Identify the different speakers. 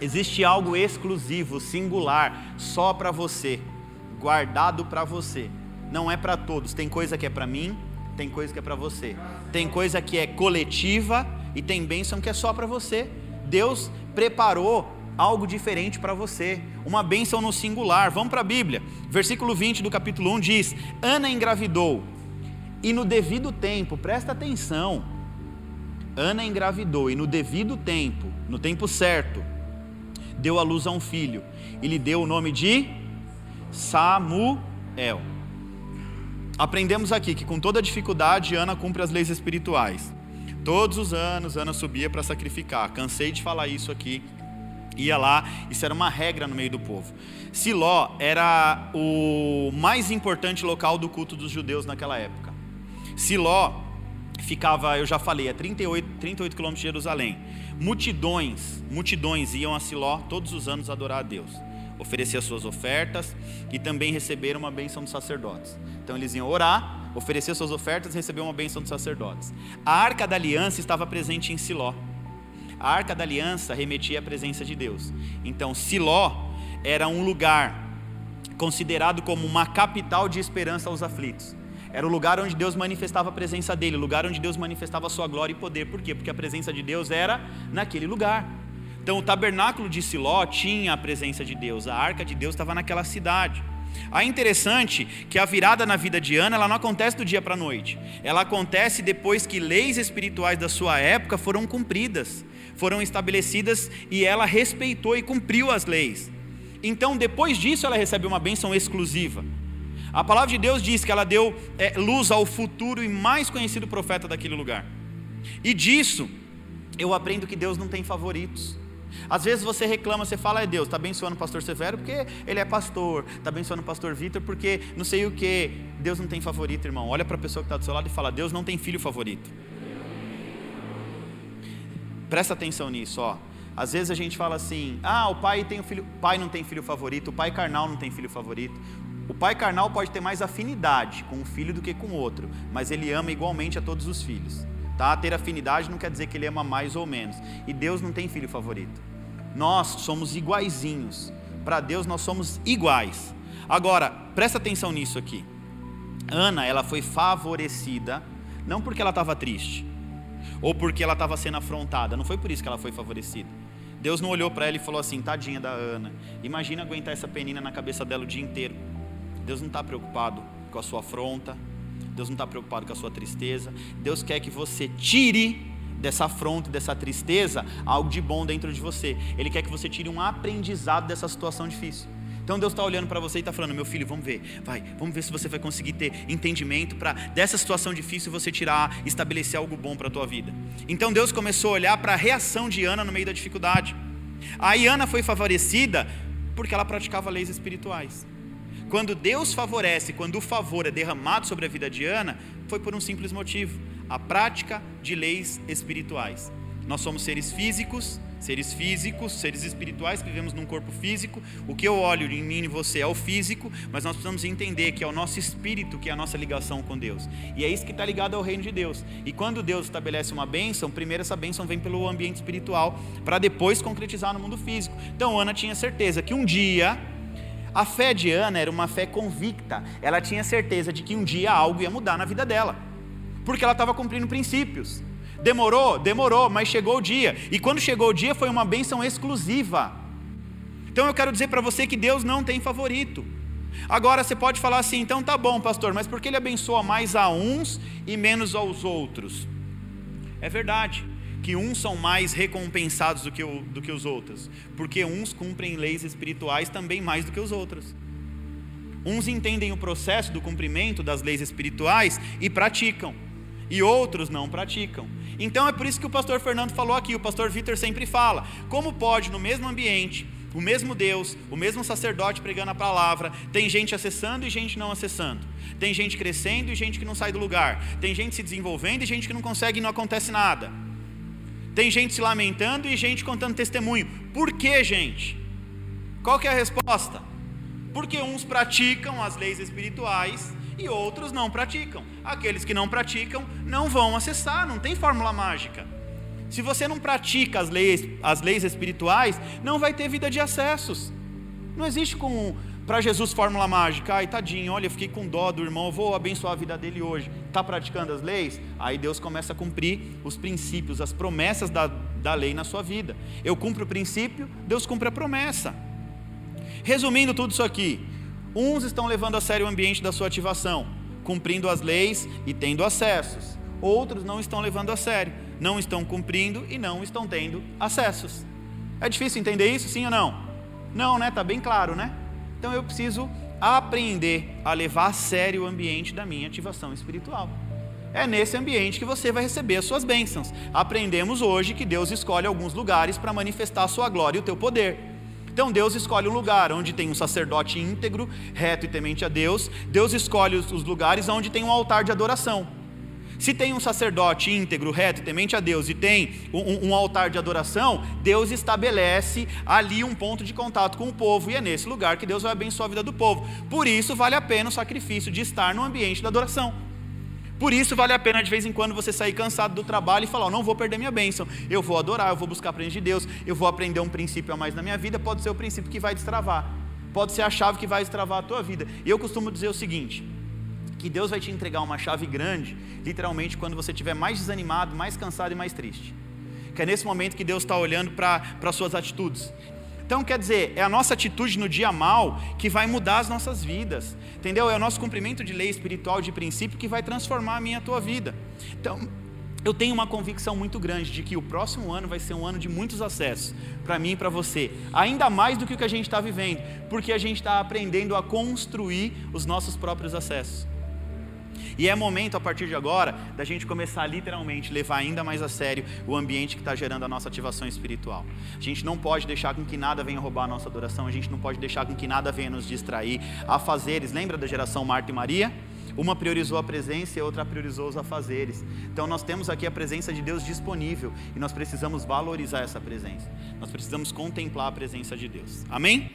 Speaker 1: Existe algo exclusivo, singular, só para você, guardado para você. Não é para todos. Tem coisa que é para mim, tem coisa que é para você. Tem coisa que é coletiva e tem bênção que é só para você. Deus preparou algo diferente para você, uma bênção no singular. Vamos para a Bíblia. Versículo 20 do capítulo 1 diz: Ana engravidou e no devido tempo, presta atenção. Ana engravidou e no devido tempo, no tempo certo, deu à luz a um filho e lhe deu o nome de Samuel. Aprendemos aqui que com toda dificuldade Ana cumpre as leis espirituais. Todos os anos Ana subia para sacrificar. Cansei de falar isso aqui. Ia lá, isso era uma regra no meio do povo. Siló era o mais importante local do culto dos judeus naquela época. Siló ficava, eu já falei, a 38, 38 quilômetros de Jerusalém. Multidões, multidões iam a Siló todos os anos adorar a Deus, oferecer as suas ofertas e também receber uma bênção dos sacerdotes. Então eles iam orar, oferecer suas ofertas e receber uma bênção dos sacerdotes. A arca da aliança estava presente em Siló. A arca da aliança remetia à presença de Deus. Então Siló era um lugar considerado como uma capital de esperança aos aflitos. Era o lugar onde Deus manifestava a presença dele, o lugar onde Deus manifestava a sua glória e poder. Por quê? Porque a presença de Deus era naquele lugar. Então o tabernáculo de Siló tinha a presença de Deus, a arca de Deus estava naquela cidade. É interessante que a virada na vida de Ana ela não acontece do dia para a noite. Ela acontece depois que leis espirituais da sua época foram cumpridas, foram estabelecidas e ela respeitou e cumpriu as leis. Então, depois disso, ela recebe uma bênção exclusiva. A palavra de Deus diz que ela deu é, luz ao futuro e mais conhecido profeta daquele lugar. E disso eu aprendo que Deus não tem favoritos. Às vezes você reclama, você fala, é Deus, está abençoando o pastor Severo porque ele é pastor, está abençoando o pastor Vitor porque não sei o que. Deus não tem favorito, irmão. Olha para a pessoa que está do seu lado e fala, Deus não tem filho favorito. Presta atenção nisso, ó. Às vezes a gente fala assim: ah, o pai tem um filho, o pai não tem filho favorito, o pai carnal não tem filho favorito. O pai carnal pode ter mais afinidade com um filho do que com outro, mas ele ama igualmente a todos os filhos. Tá? Ter afinidade não quer dizer que ele ama mais ou menos. E Deus não tem filho favorito. Nós somos iguaizinhos. Para Deus nós somos iguais. Agora, presta atenção nisso aqui. Ana, ela foi favorecida não porque ela estava triste ou porque ela estava sendo afrontada, não foi por isso que ela foi favorecida. Deus não olhou para ela e falou assim: tadinha da Ana, imagina aguentar essa penina na cabeça dela o dia inteiro. Deus não está preocupado com a sua afronta, Deus não está preocupado com a sua tristeza. Deus quer que você tire dessa afronta, dessa tristeza, algo de bom dentro de você. Ele quer que você tire um aprendizado dessa situação difícil. Então Deus está olhando para você e está falando, meu filho, vamos ver, vai, vamos ver se você vai conseguir ter entendimento para dessa situação difícil você tirar, estabelecer algo bom para a tua vida. Então Deus começou a olhar para a reação de Ana no meio da dificuldade. Aí Ana foi favorecida porque ela praticava leis espirituais. Quando Deus favorece, quando o favor é derramado sobre a vida de Ana, foi por um simples motivo: a prática de leis espirituais. Nós somos seres físicos, seres físicos, seres espirituais que vivemos num corpo físico. O que eu olho em mim e você é o físico, mas nós precisamos entender que é o nosso espírito que é a nossa ligação com Deus. E é isso que está ligado ao reino de Deus. E quando Deus estabelece uma bênção, primeiro essa bênção vem pelo ambiente espiritual, para depois concretizar no mundo físico. Então Ana tinha certeza que um dia a fé de Ana era uma fé convicta. Ela tinha certeza de que um dia algo ia mudar na vida dela, porque ela estava cumprindo princípios. Demorou? Demorou, mas chegou o dia. E quando chegou o dia, foi uma bênção exclusiva. Então eu quero dizer para você que Deus não tem favorito. Agora você pode falar assim, então tá bom, pastor, mas por que ele abençoa mais a uns e menos aos outros? É verdade que uns são mais recompensados do que, o, do que os outros, porque uns cumprem leis espirituais também mais do que os outros. Uns entendem o processo do cumprimento das leis espirituais e praticam, e outros não praticam. Então é por isso que o pastor Fernando falou aqui, o pastor Vitor sempre fala: como pode no mesmo ambiente, o mesmo Deus, o mesmo sacerdote pregando a palavra, tem gente acessando e gente não acessando, tem gente crescendo e gente que não sai do lugar, tem gente se desenvolvendo e gente que não consegue e não acontece nada. Tem gente se lamentando e gente contando testemunho. Por que, gente? Qual que é a resposta? Porque uns praticam as leis espirituais e outros não praticam. Aqueles que não praticam não vão acessar, não tem fórmula mágica. Se você não pratica as leis, as leis espirituais, não vai ter vida de acessos. Não existe com para Jesus fórmula mágica. Ai, tadinho, olha, eu fiquei com dó do irmão, vou abençoar a vida dele hoje. Está praticando as leis? Aí Deus começa a cumprir os princípios, as promessas da, da lei na sua vida. Eu cumpro o princípio, Deus cumpre a promessa. Resumindo tudo isso aqui, uns estão levando a sério o ambiente da sua ativação, cumprindo as leis e tendo acessos. Outros não estão levando a sério, não estão cumprindo e não estão tendo acessos. É difícil entender isso, sim ou não? Não, né? Tá bem claro, né? Então eu preciso aprender a levar a sério o ambiente da minha ativação espiritual. É nesse ambiente que você vai receber as suas bênçãos. Aprendemos hoje que Deus escolhe alguns lugares para manifestar a sua glória e o teu poder. Então Deus escolhe um lugar onde tem um sacerdote íntegro, reto e temente a Deus. Deus escolhe os lugares onde tem um altar de adoração. Se tem um sacerdote íntegro, reto, temente a Deus e tem um, um, altar de adoração, Deus estabelece ali um ponto de contato com o povo e é nesse lugar que Deus vai abençoar a vida do povo. Por isso vale a pena o sacrifício de estar no ambiente da adoração. Por isso vale a pena de vez em quando você sair cansado do trabalho e falar: oh, não vou perder minha bênção, eu vou adorar, eu vou buscar a presença de Deus, eu vou aprender um princípio a mais na minha vida. Pode ser o princípio que vai destravar, pode ser a chave que vai destravar a tua vida. E eu costumo dizer o seguinte: que Deus vai te entregar uma chave grande, literalmente, quando você estiver mais desanimado, mais cansado e mais triste. Que é nesse momento que Deus está olhando para as suas atitudes. Então, quer dizer, é a nossa atitude no dia mal que vai mudar as nossas vidas, entendeu? É o nosso cumprimento de lei espiritual, de princípio, que vai transformar a minha a tua vida. Então, eu tenho uma convicção muito grande de que o próximo ano vai ser um ano de muitos acessos para mim e para você, ainda mais do que o que a gente está vivendo, porque a gente está aprendendo a construir os nossos próprios acessos. E é momento a partir de agora da gente começar a, literalmente levar ainda mais a sério o ambiente que está gerando a nossa ativação espiritual. A gente não pode deixar com que nada venha roubar a nossa adoração, a gente não pode deixar com que nada venha nos distrair. Afazeres, lembra da geração Marta e Maria? Uma priorizou a presença e a outra priorizou os afazeres. Então nós temos aqui a presença de Deus disponível e nós precisamos valorizar essa presença. Nós precisamos contemplar a presença de Deus. Amém?